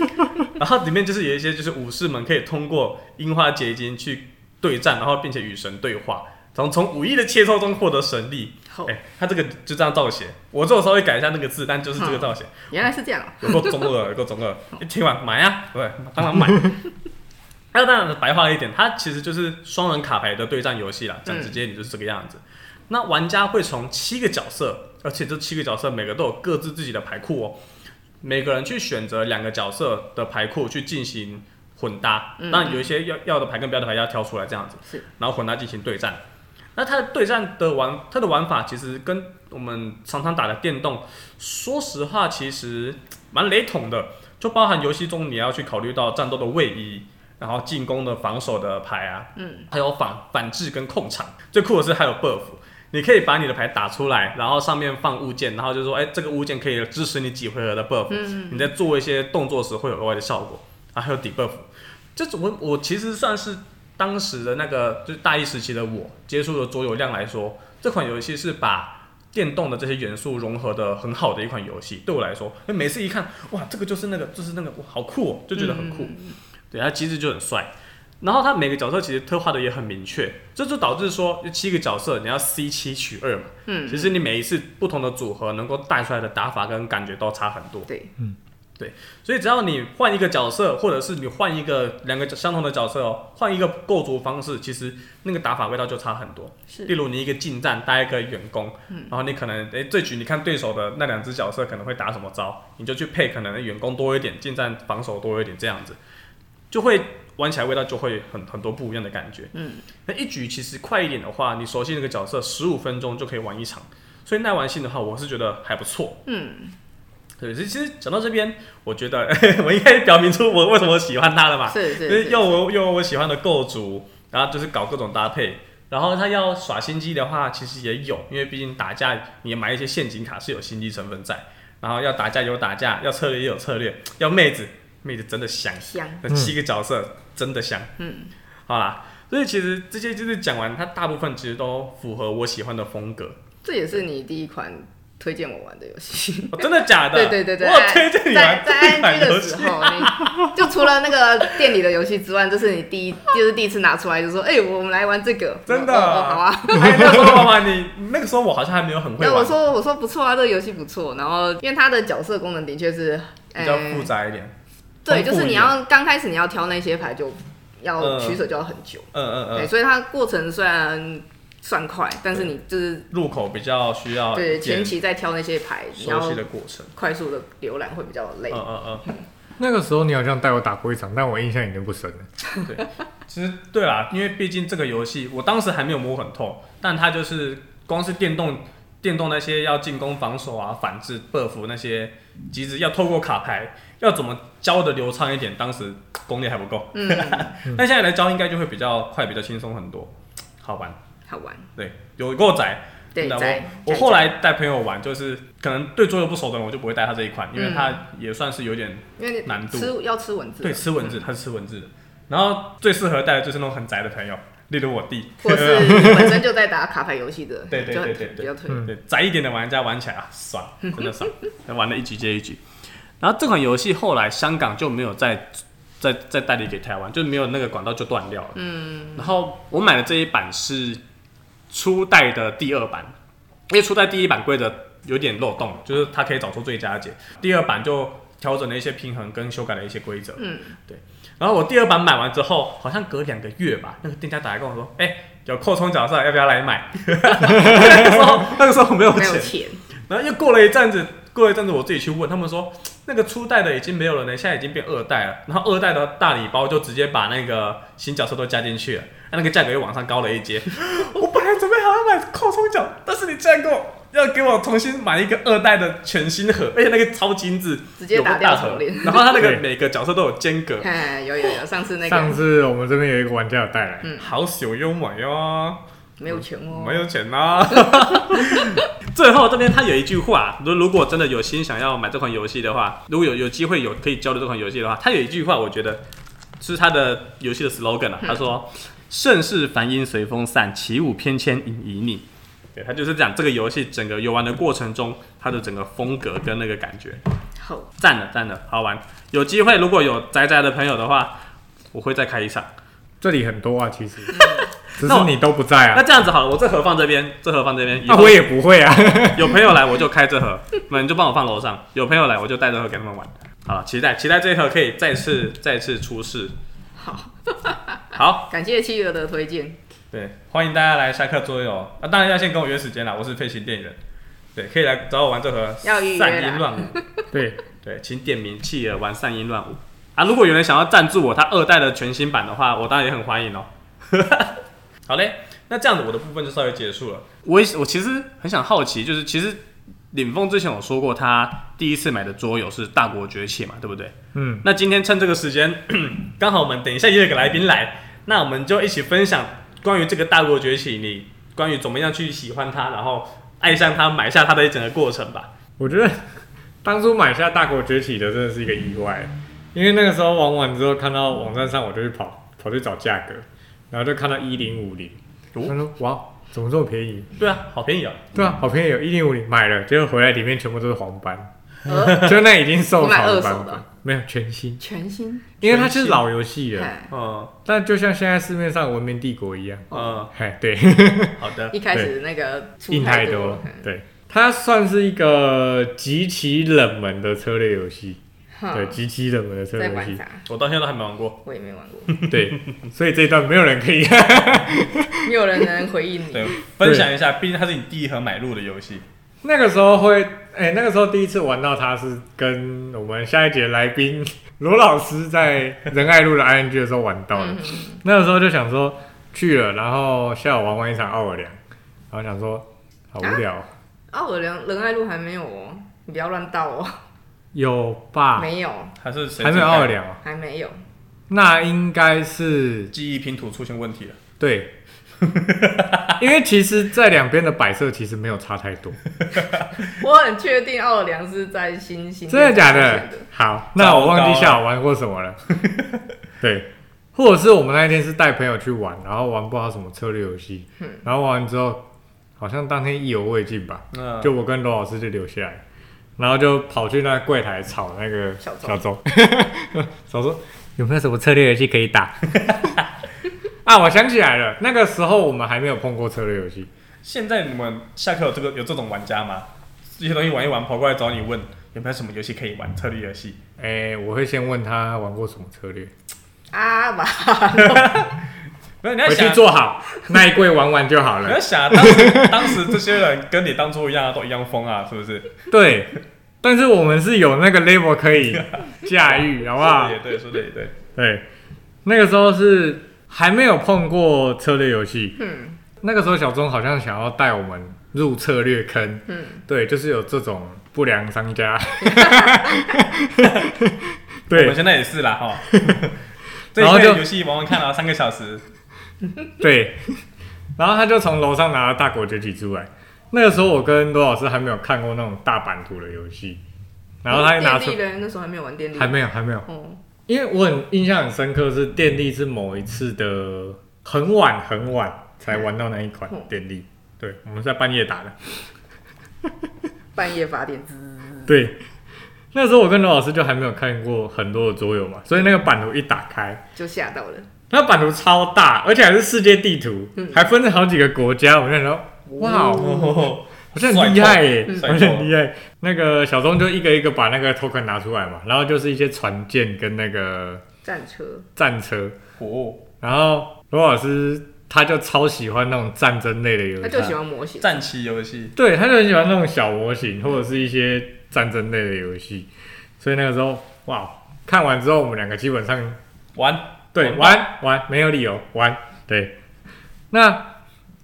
然后里面就是有一些就是武士们可以通过樱花结晶去对战，然后并且与神对话，从从武艺的切磋中获得神力。哎、欸，它这个就这样造写，我这个稍微改一下那个字，但就是这个造写。
原来是这样，
有够中二，有够中二。一听完买啊，对，当然买。那当然白话一点，它其实就是双人卡牌的对战游戏啦。讲直接你就是这个样子。嗯、那玩家会从七个角色，而且这七个角色每个都有各自自己的牌库哦。每个人去选择两个角色的牌库去进行混搭。当然有一些要要的牌跟不要的牌要挑出来这样子。是。然后混搭进行对战。那它的对战的玩，它的玩法其实跟我们常常打的电动，说实话其实蛮雷同的。就包含游戏中你要去考虑到战斗的位移。然后进攻的、防守的牌啊，嗯，还有反反制跟控场。最酷的是还有 buff，你可以把你的牌打出来，然后上面放物件，然后就说，哎，这个物件可以支持你几回合的 buff。嗯，你在做一些动作时会有额外的效果。啊，还有 debuff。这种我我其实算是当时的那个就是大一时期的我接触的桌游量来说，这款游戏是把电动的这些元素融合的很好的一款游戏。对我来说，每次一看，哇，这个就是那个，就是那个，哇，好酷哦，就觉得很酷。嗯对，它机制就很帅，然后它每个角色其实特化的也很明确，这就导致说七个角色你要 C 七取二嘛，嗯，其实你每一次不同的组合能够带出来的打法跟感觉都差很多，
对，嗯，
对，所以只要你换一个角色，或者是你换一个两个相同的角色哦，换一个构筑方式，其实那个打法味道就差很多。
是，
例如你一个近战带一个远攻，嗯、然后你可能诶这局你看对手的那两只角色可能会打什么招，你就去配可能远攻多一点，近战防守多一点这样子，就会玩起来味道就会很很多不一样的感觉。嗯，那一局其实快一点的话，你熟悉那个角色，十五分钟就可以玩一场，所以耐玩性的话，我是觉得还不错。嗯。对，其实讲到这边，我觉得 我应该表明出我为什么喜欢他了吧。
是是，
是。用我用我喜欢的构筑，然后就是搞各种搭配。然后他要耍心机的话，其实也有，因为毕竟打架，你买一些陷阱卡是有心机成分在。然后要打架有打架，要策略也有策略，要妹子，妹子真的香香。那七个角色真的香。嗯。好啦，所以其实这些就是讲完，它大部分其实都符合我喜欢的风格。
这也是你第一款。推荐我玩的游戏，
真的假的？
对对对对，
我推荐你玩
在 ING 的时候，你 就除了那个店里的游戏之外，这是你第一，就是第一次拿出来就说，哎，我们来玩这个，
真的，
好啊。
还没有说过吗？你那个时候我好像还没有很会玩。
我说我说不错啊，这个游戏不错。然后因为它的角色功能的确是
比较复杂一点，
对，就是你要刚开始你要挑那些牌，就要取舍就要很久，嗯嗯嗯，所以它过程虽然。算快，但是你就是
入口比较需要
对前期在挑那些牌，
熟悉的过程，
快速的浏览会比较累。
嗯嗯嗯。
那个时候你好像带我打过一场，但我印象已经不深了。
对，其实对啦，因为毕竟这个游戏我当时还没有摸很透，但它就是光是电动电动那些要进攻、防守啊、反制、buff 那些机制，要透过卡牌要怎么教的流畅一点，当时功力还不够。嗯。但现在来教应该就会比较快，比较轻松很多，好玩。
好玩，
对，有够宅。
对，
我我后来带朋友玩，就是可能对桌游不熟的人，我就不会带他这一款，因为他也算是有点难度。
吃要吃文字，
对，吃文字，他是吃文字的。然后最适合带的就是那种很宅的朋友，例如我弟，
或是本身就在打卡牌游戏的，
对对对对，比较推。对，宅一点的玩家玩起来啊，爽，真的爽，玩了一局接一局。然后这款游戏后来香港就没有再再再代理给台湾，就没有那个管道就断掉了。嗯。然后我买的这一版是。初代的第二版，因为初代第一版规则有点漏洞，就是它可以找出最佳解。第二版就调整了一些平衡跟修改了一些规则。嗯，对。然后我第二版买完之后，好像隔两个月吧，那个店家打来跟我说：“哎、欸，有扩充角色，要不要来买？” 那个时候，那个时候我没有钱。没有钱。然后又过了一阵子，过了一阵子我自己去问他们说，那个初代的已经没有了呢，现在已经变二代了。然后二代的大礼包就直接把那个新角色都加进去了，那个价格又往上高了一阶。我本来准备好要买扩充角，但是你竟然给我要给我重新买一个二代的全新盒，而且那个超精致，
直接打掉重练。
然后它那个每个角色都有间隔。
哎有有有，上次那个。
上次我们这边有一个玩家有带来，
嗯，
好小幽默哟。
没有钱哦，
没有钱呐。最后这边他有一句话，如如果真的有心想要买这款游戏的话，如果有有机会有可以交流这款游戏的话，他有一句话，我觉得是他的游戏的 slogan 啊，他说。盛世繁音随风散，起舞翩跹引旖旎。对，他就是讲这个游戏整个游玩的过程中，它的整个风格跟那个感觉，
好
赞了赞了，好玩。有机会如果有宅宅的朋友的话，我会再开一场。
这里很多啊，其实，只是你都不在啊。
那这样子好了，我这盒放这边，这盒放这边。
那我也不会啊。
有朋友来我就开这盒，那你就帮我放楼上。有朋友来我就带这盒给他们玩。好了，期待期待这一盒可以再次再次出世。
好。
好，
感谢企鹅的推荐。
对，欢迎大家来下课桌游。啊，当然要先跟我约时间啦。我是飞行电影人，对，可以来找我玩这盒散音乱舞。对对，请点名企鹅玩散音乱舞。啊，如果有人想要赞助我他二代的全新版的话，我当然也很欢迎哦。好嘞，那这样子我的部分就稍微结束了。我我其实很想好奇，就是其实。凛风之前有说过，他第一次买的桌游是《大国崛起》嘛，对不对？嗯。那今天趁这个时间，刚好我们等一下也有个来宾来，那我们就一起分享关于这个《大国崛起》，你关于怎么样去喜欢它，然后爱上它，买下它的一整个过程吧。
我觉得当初买下《大国崛起》的真的是一个意外，因为那个时候玩完之后，看到网站上我就去跑跑去找价格，然后就看到一零五零，哇。怎么这么便宜？
对啊，好便宜啊！
对啊，好便宜，有一零五零买了，结果回来里面全部都是黄斑，就那已经受潮的。版本，没有全新，
全新，
因为它就是老游戏了，嗯，但就像现在市面上文明帝国一样，嗯，嘿，对，
好的，
一开始那个
印太多，对，它算是一个极其冷门的策略游戏，对，极其热门的策略游戏。
我到现在都还没玩过，
我也没玩过。
对，所以这一段没有人可以，
没有人能回应你。
对，分享一下，毕竟它是你第一盒买入的游戏。
那个时候会，哎、欸，那个时候第一次玩到它是跟我们下一节来宾 罗老师在仁爱路的 ING 的时候玩到的。嗯、那个时候就想说去了，然后下午玩完一场奥尔良，然后想说好无聊。
奥尔良仁爱路还没有哦，你不要乱倒哦。
有吧？
没有，
还是
还没有奥尔良啊？
还没有。
那应该是
记忆拼图出现问题了。
对。因为其实，在两边的摆设其实没有差太多。
我很确定奥尔良是在新星。
真的假的？好，那我忘记下午玩过什么了。对，或者是我们那一天是带朋友去玩，然后玩不好什么策略游戏，然后玩完之后，好像当天意犹未尽吧。就我跟罗老师就留下来，然后就跑去那柜台吵那个小周。小周 有没有什么策略游戏可以打？啊，我想起来了，那个时候我们还没有碰过策略游戏。
现在你们下课有这个有这种玩家吗？这些东西玩一玩，跑过来找你问有没有什么游戏可以玩策略游戏？
哎、欸，我会先问他玩过什么策略。
啊吧，
没有，
回去做好那一柜玩玩就好了。
你要想，当时当时这些人跟你当初一样，都一样疯啊，是不是？
对，但是我们是有那个 level 可以驾驭，好不好？
也对，说的也对。
对，那个时候是。还没有碰过策略游戏，嗯，那个时候小钟好像想要带我们入策略坑，嗯，对，就是有这种不良商家，
对，我们现在也是啦，哈，然后就游戏玩玩看了三个小时，
对，然后他就从楼上拿了大国崛起出来，那个时候我跟罗老师还没有看过那种大版图的游戏，然后他就拿出，
那时候还没有玩电力，
还没有，还没有，哦。因为我很印象很深刻，是电力是某一次的很晚很晚才玩到那一款电力，对，我们在半夜打的，
半夜发电。
对，那时候我跟罗老师就还没有看过很多的桌游嘛，所以那个版图一打开
就吓到了。
那版图超大，而且还是世界地图，还分了好几个国家，我那时候，哇哦。好像很厉害耶，好像很厉害。那个小钟就一个一个把那个 token 拿出来嘛，然后就是一些船舰跟那个
战车，
战车。哦。然后罗老师他就超喜欢那种战争类的游戏，
他就喜欢模型。
战棋游戏，
对，他就很喜欢那种小模型或者是一些战争类的游戏。所以那个时候哇，看完之后我们两个基本上
玩，
对，玩玩没有理由玩，对，那。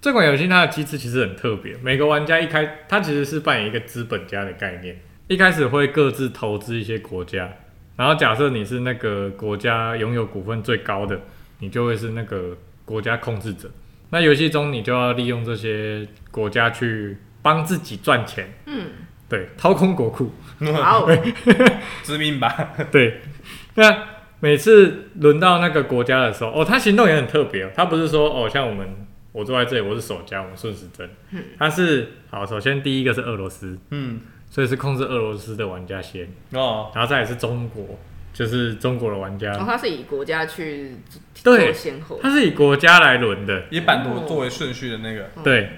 这款游戏它的机制其实很特别，每个玩家一开，它其实是扮演一个资本家的概念，一开始会各自投资一些国家，然后假设你是那个国家拥有股份最高的，你就会是那个国家控制者。那游戏中你就要利用这些国家去帮自己赚钱，嗯，对，掏空国库，
好，
殖民 吧，
对。那每次轮到那个国家的时候，哦，他行动也很特别哦，他不是说哦，像我们。我坐在这里，我是守家，我们顺时针。嗯，他是好，首先第一个是俄罗斯，嗯，所以是控制俄罗斯的玩家先哦，然后再来是中国，就是中国的玩家。
哦，他是以国家去对先后，
他是以国家来轮的，
以版图作为顺序的那个。
哦、对，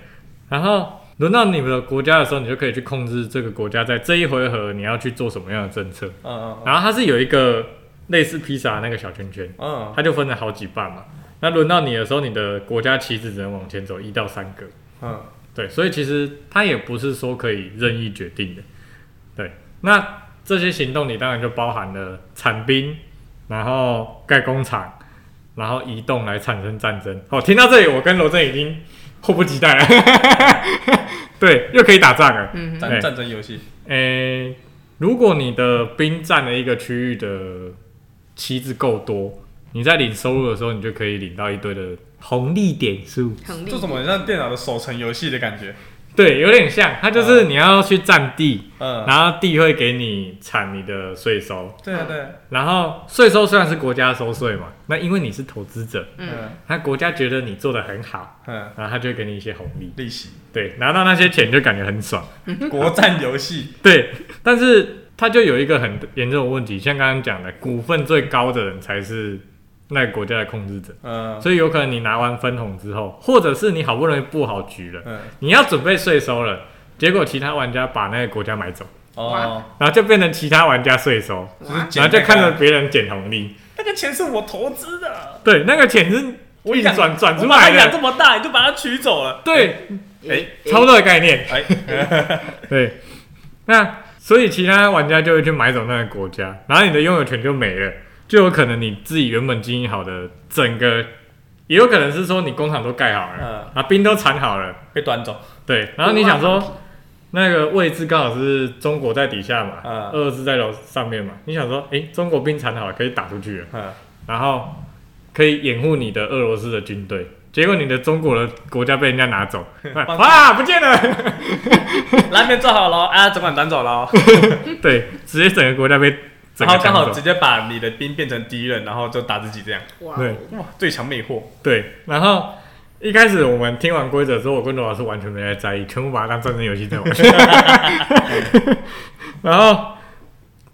然后轮到你们的国家的时候，你就可以去控制这个国家在这一回合你要去做什么样的政策。嗯嗯，然后它是有一个类似披萨那个小圈圈，嗯，它就分了好几半嘛。那轮到你的时候，你的国家旗帜只能往前走一到三个。嗯，对，所以其实它也不是说可以任意决定的。对，那这些行动你当然就包含了产兵，然后盖工厂，然后移动来产生战争。好，听到这里，我跟罗振已经迫不及待了。对，又可以打仗了。嗯，
战战争游戏。
诶、欸，如果你的兵占了一个区域的旗帜够多。你在领收入的时候，你就可以领到一堆的红利点数。
这怎么像电脑的守城游戏的感觉？
对，有点像。它就是你要去占地，嗯，然后地会给你产你的税收。
对啊，对。
然后税收虽然是国家收税嘛，那因为你是投资者，嗯，他国家觉得你做的很好，嗯，然后他就会给你一些红利，
利息。
对，拿到那些钱就感觉很爽。
国战游戏。
对，但是它就有一个很严重的问题，像刚刚讲的，股份最高的人才是。那个国家的控制者，嗯，所以有可能你拿完分红之后，或者是你好不容易布好局了，嗯，你要准备税收了，结果其他玩家把那个国家买走，
哦，
然后就变成其他玩家税收，然后就看着别人捡红利。
那个钱是我投资的，
对，那个钱是我一直转转出来的。
养这么大，你就把它取走了。
对，哎，差不多的概念。哎，对，那所以其他玩家就会去买走那个国家，然后你的拥有权就没了，就有可能你自己原本经营好的整个。也有可能是说你工厂都盖好了，嗯，啊兵都铲好了，
被端走。
对，然后你想说那个位置刚好是中国在底下嘛，嗯，俄罗斯在楼上面嘛，你想说，哎，中国兵铲好了，可以打出去了，嗯，然后可以掩护你的俄罗斯的军队，结果你的中国的国家被人家拿走，哇，不见了，
蓝莓做好了，啊，总管端走了，
对，直接整个国家被。
然后刚好直接把你的兵变成敌人，然后就打自己这样。
哇！对
哇，最强魅惑。
对，然后一开始我们听完规则之后，我跟罗老师完全没在在意，全部把它当战争游戏在玩。然后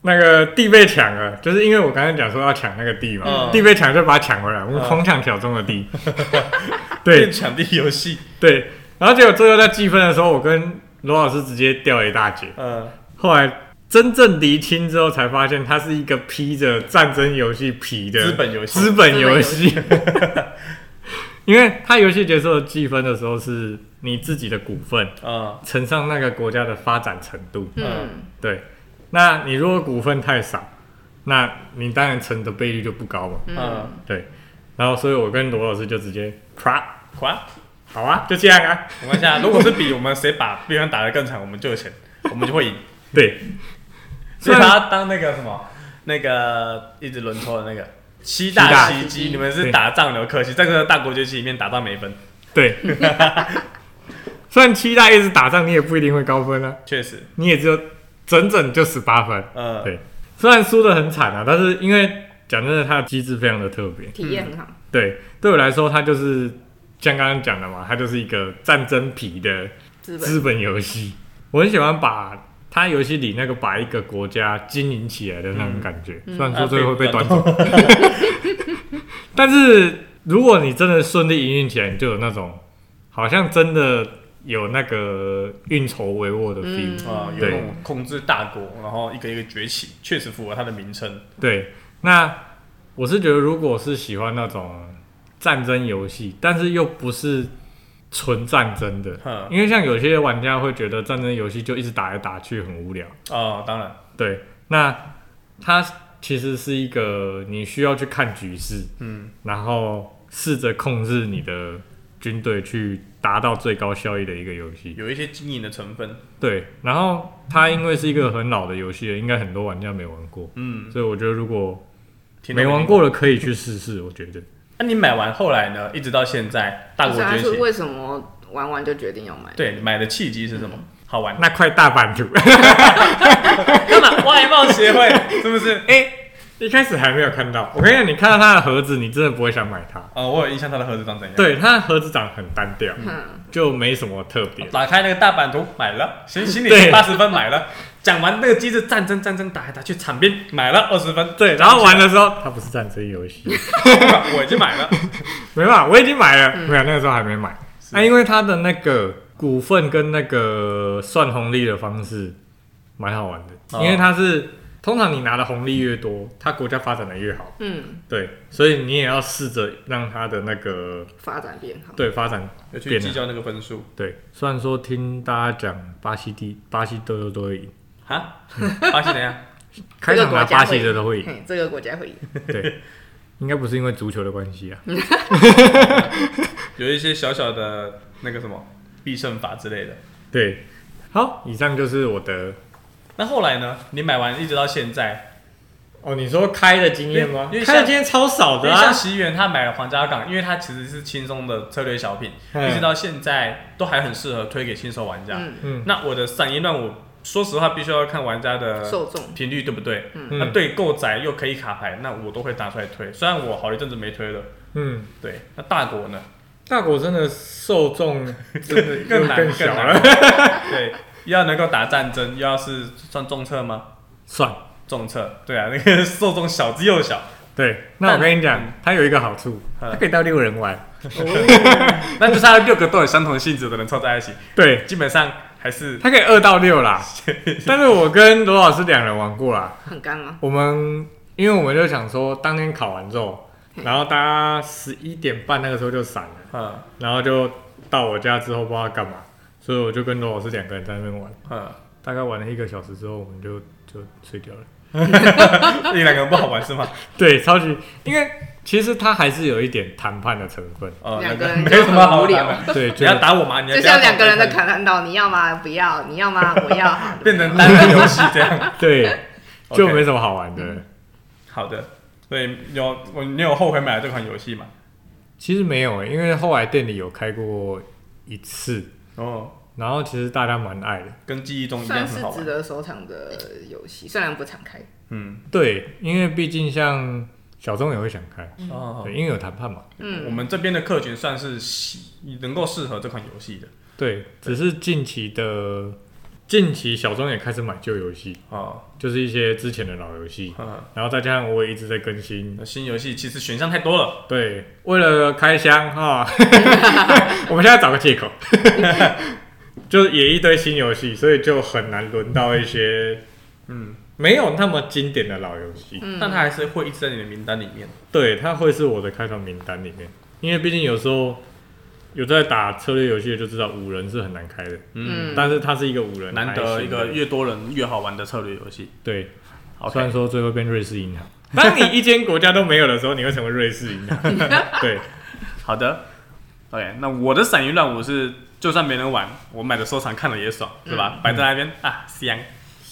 那个地被抢了，就是因为我刚才讲说要抢那个地嘛，嗯、地被抢就把它抢回来，我们空抢小众的地。嗯、对，
抢地游戏。
对，然后结果最后在计分的时候，我跟罗老师直接掉了一大截。嗯，后来。真正厘清之后，才发现它是一个披着战争游戏皮的
资本游戏。
资本游戏，因为它游戏结束的计分的时候，是你自己的股份啊乘上那个国家的发展程度。嗯，对。那你如果股份太少，那你当然成的倍率就不高嘛。嗯，对。然后，所以我跟罗老师就直接夸夸，好啊，就这样啊。
没关系啊，如果是比我们谁把对方打得更惨，我们就有钱，我们就会赢。
对。
所以他当那个什么，那个一直轮抽的那个七大奇迹，你们是打仗的，可惜在这个大国崛起里面打到没分。
对，虽然七大一直打仗，你也不一定会高分啊。
确实，
你也只有整整就十八分。嗯，对。虽然输的很惨啊，但是因为讲真的，它的机制非常的特别，
体验很好。
对，对我来说，它就是像刚刚讲的嘛，它就是一个战争皮的资本游戏。我很喜欢把。它游戏里那个把一个国家经营起来的那种感觉，嗯、虽然说最后会被端走，嗯、但是如果你真的顺利营运起来，你就有那种好像真的有那个运筹帷幄的 feel
啊，有那种控制大国，然后一个一个崛起，确实符合它的名称。
对，那我是觉得，如果是喜欢那种战争游戏，但是又不是。纯战争的，因为像有些玩家会觉得战争游戏就一直打来打去很无聊。
哦，当然，
对，那它其实是一个你需要去看局势，嗯，然后试着控制你的军队去达到最高效益的一个游戏，
有一些经营的成分，
对，然后它因为是一个很老的游戏，应该很多玩家没玩过，嗯，所以我觉得如果没玩过的可以去试试，我觉得。
那、啊、你买完后来呢？一直到现在，大国崛起，
是为什么玩完就决定要买？
对，买的契机是什么？嗯、好玩？
那块大版图，
干嘛？外貌协会是不是？哎、欸，
一开始还没有看到。我跟你讲，你看到它的盒子，你真的不会想买它。
哦，我有印象，它的盒子长怎样？
对，它的盒子长很单调，嗯、就没什么特别。
打开那个大版图，买了，心心里八十分，买了。讲完那个机制，战争战争打来打去，场边买了二十分。
对，然后玩的时候，它不是战争游戏。
我已经买了，
没办法，我已经买了。没有，那个时候还没买。啊，因为它的那个股份跟那个算红利的方式蛮好玩的，因为它是通常你拿的红利越多，它国家发展的越好。嗯，对，所以你也要试着让它的那个
发展变好。
对，发展
要去计较那个分数。
对，虽然说听大家讲巴西第巴西都都都会赢。
啊，巴西怎样？
开场拿巴西的都会赢，
这个国家会赢。
对，应该不是因为足球的关系啊。
有一些小小的那个什么必胜法之类的。
对，好，以上就是我的。
那后来呢？你买完一直到现在，
哦，你说开的经验吗？因为开的经验超少的啊。
像席元他买了皇家港，因为他其实是轻松的策略小品，一直到现在都还很适合推给新手玩家。嗯嗯。那我的散音乱舞。说实话，必须要看玩家的受众频率，对不对？嗯，那对够窄又可以卡牌，那我都会拿出来推。虽然我好一阵子没推了。嗯，对。那大国呢？
大国真的受众 真的更难更小了。
对，要能够打战争，又要是算重策吗？
算
重策。对啊，那个 受众小之又小。
对，那我跟你讲，它有一个好处，它可以到六人玩。
那就是它六个都有相同性质的人凑在一起。
对，
基本上。还是
它可以二到六啦。但是我跟罗老师两人玩过啦。
很干吗？
我们因为我们就想说，当天考完之后，然后大家十一点半那个时候就散了，嗯，然后就到我家之后不知道干嘛，所以我就跟罗老师两个人在那边玩，嗯，大概玩了一个小时之后，我们就就睡掉了。
你两个人不好玩是吗？
对，超级，因为其实它还是有一点谈判的成分。
哦，两个人没有什么好聊。
对，
你要打我吗？
就像两个人的砍弹道，你要吗？不要，你要吗？我要。
变成单人游戏这样。
对，就没什么好玩的。
好的，所以有我，你有后悔买了这款游戏吗？
其实没有诶，因为后来店里有开过一次哦。然后其实大家蛮爱的，
跟记忆中一样，
算是值得收藏的游戏，虽然不常开。
嗯，对，因为毕竟像小钟也会想开，哦，对，因为有谈判嘛。
嗯，我们这边的客群算是能够适合这款游戏的。
对，只是近期的近期小钟也开始买旧游戏啊，就是一些之前的老游戏，然后再加上我也一直在更新
新游戏，其实选项太多了。
对，为了开箱哈，我们现在找个借口。就是也一堆新游戏，所以就很难轮到一些，嗯，没有那么经典的老游戏，
嗯，但它还是会一直在你的名单里面。
对，它会是我的开团名单里面，因为毕竟有时候有在打策略游戏的就知道五人是很难开的，嗯，但是它是一个五人，
难得一个越多人越好玩的策略游戏。
对，虽然说最后变瑞士银行，当你一间国家都没有的时候，你会成为瑞士银行。对，
好的，OK，那我的散鱼乱舞是。就算没人玩，我买的收藏看了也爽，是吧？摆在那边啊，香，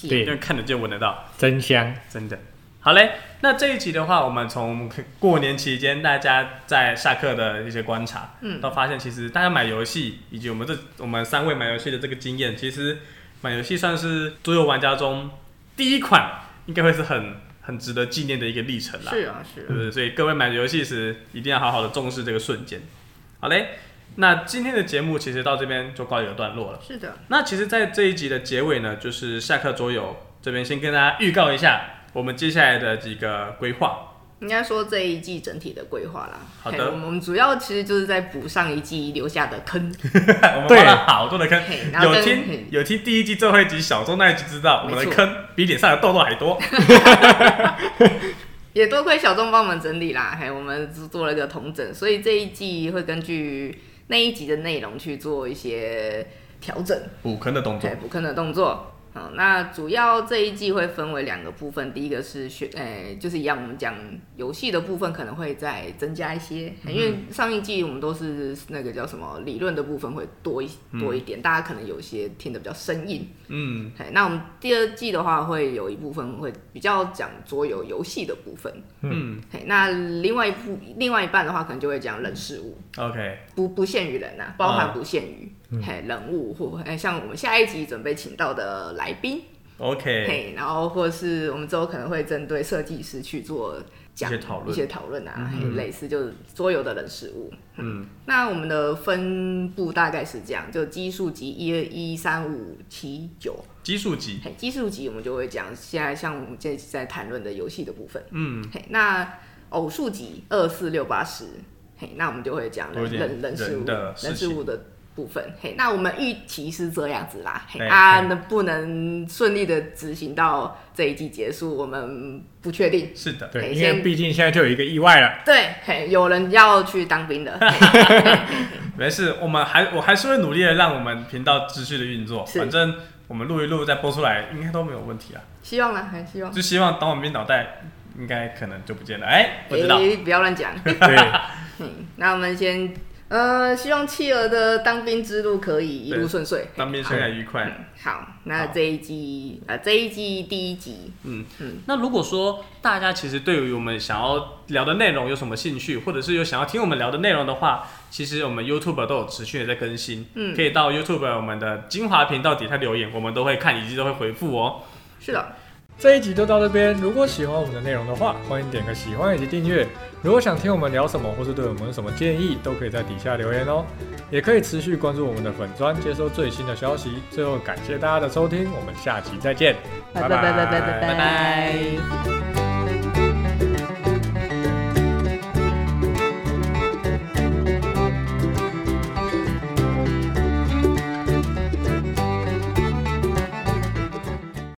对，因为看着就闻得到，
真香，
真的。好嘞，那这一集的话，我们从过年期间大家在下课的一些观察，嗯，都发现其实大家买游戏，以及我们这我们三位买游戏的这个经验，其实买游戏算是桌游玩家中第一款，应该会是很很值得纪念的一个历程啦。
是啊，是啊，
对不对？所以各位买游戏时，一定要好好的重视这个瞬间。好嘞。那今天的节目其实到这边就告一个段落了。
是的。
那其实，在这一集的结尾呢，就是下课桌游这边先跟大家预告一下我们接下来的几个规划。
应该说这一季整体的规划啦。
好的。
我们主要其实就是在补上一季留下的坑。
我们挖了好多的坑。有听有听第一季最后一集小众那一集知道，我们的坑比脸上的痘痘还多。
也多亏小众帮我们整理啦，嘿，我们做了一个同整，所以这一季会根据。那一集的内容去做一些调整，
补坑的动作，
对，补坑的动作。好，那主要这一季会分为两个部分，第一个是学，诶、欸，就是一样，我们讲游戏的部分可能会再增加一些，嗯、因为上一季我们都是那个叫什么理论的部分会多一多一点，嗯、大家可能有些听得比较生硬。嗯，那我们第二季的话会有一部分会比较讲桌游游戏的部分。嗯，那另外一部另外一半的话可能就会讲人事物。
OK，
不不限于人呐、啊，包含不限于。嘿，人物或哎，像我们下一集准备请到的来宾
，OK，
嘿，然后或是我们之后可能会针对设计师去做讲一些讨论啊，嗯、嘿，类似就是桌游的人事物。嗯，嗯，那我们的分布大概是这样，就奇数级一二一三五七九，
奇数级，
嘿，奇数级我们就会讲现在像我们现在在谈论的游戏的部分。嗯，嘿，那偶数级二四六八十，嘿，那我们就会讲人人人事物人事物的。部分嘿，那我们预期是这样子啦，嘿啊，能不能顺利的执行到这一季结束，我们不确定。
是的，
对，因为毕竟现在就有一个意外了。
对，嘿，有人要去当兵的。
没事，我们还我还是会努力的让我们频道持续的运作，反正我们录一录再播出来，应该都没有问题啊。
希望呢，还希望。
就希望当完兵脑袋应该可能就不见了。哎，不知道，
不要乱讲。对，嗯那我们先。呃，希望企鹅的当兵之路可以一路顺遂，
当兵生涯愉快。
嗯。好，那这一季啊呃，这一季第一集，
嗯嗯。那如果说大家其实对于我们想要聊的内容有什么兴趣，或者是有想要听我们聊的内容的话，其实我们 YouTube 都有持续的在更新，嗯，可以到 YouTube 我们的精华频道底下留言，我们都会看以及都会回复哦。
是的。
这一集就到这边。如果喜欢我们的内容的话，欢迎点个喜欢以及订阅。如果想听我们聊什么，或是对我们有什么建议，都可以在底下留言哦。也可以持续关注我们的粉专，接收最新的消息。最后感谢大家的收听，我们下期再见，拜拜拜拜拜拜拜拜。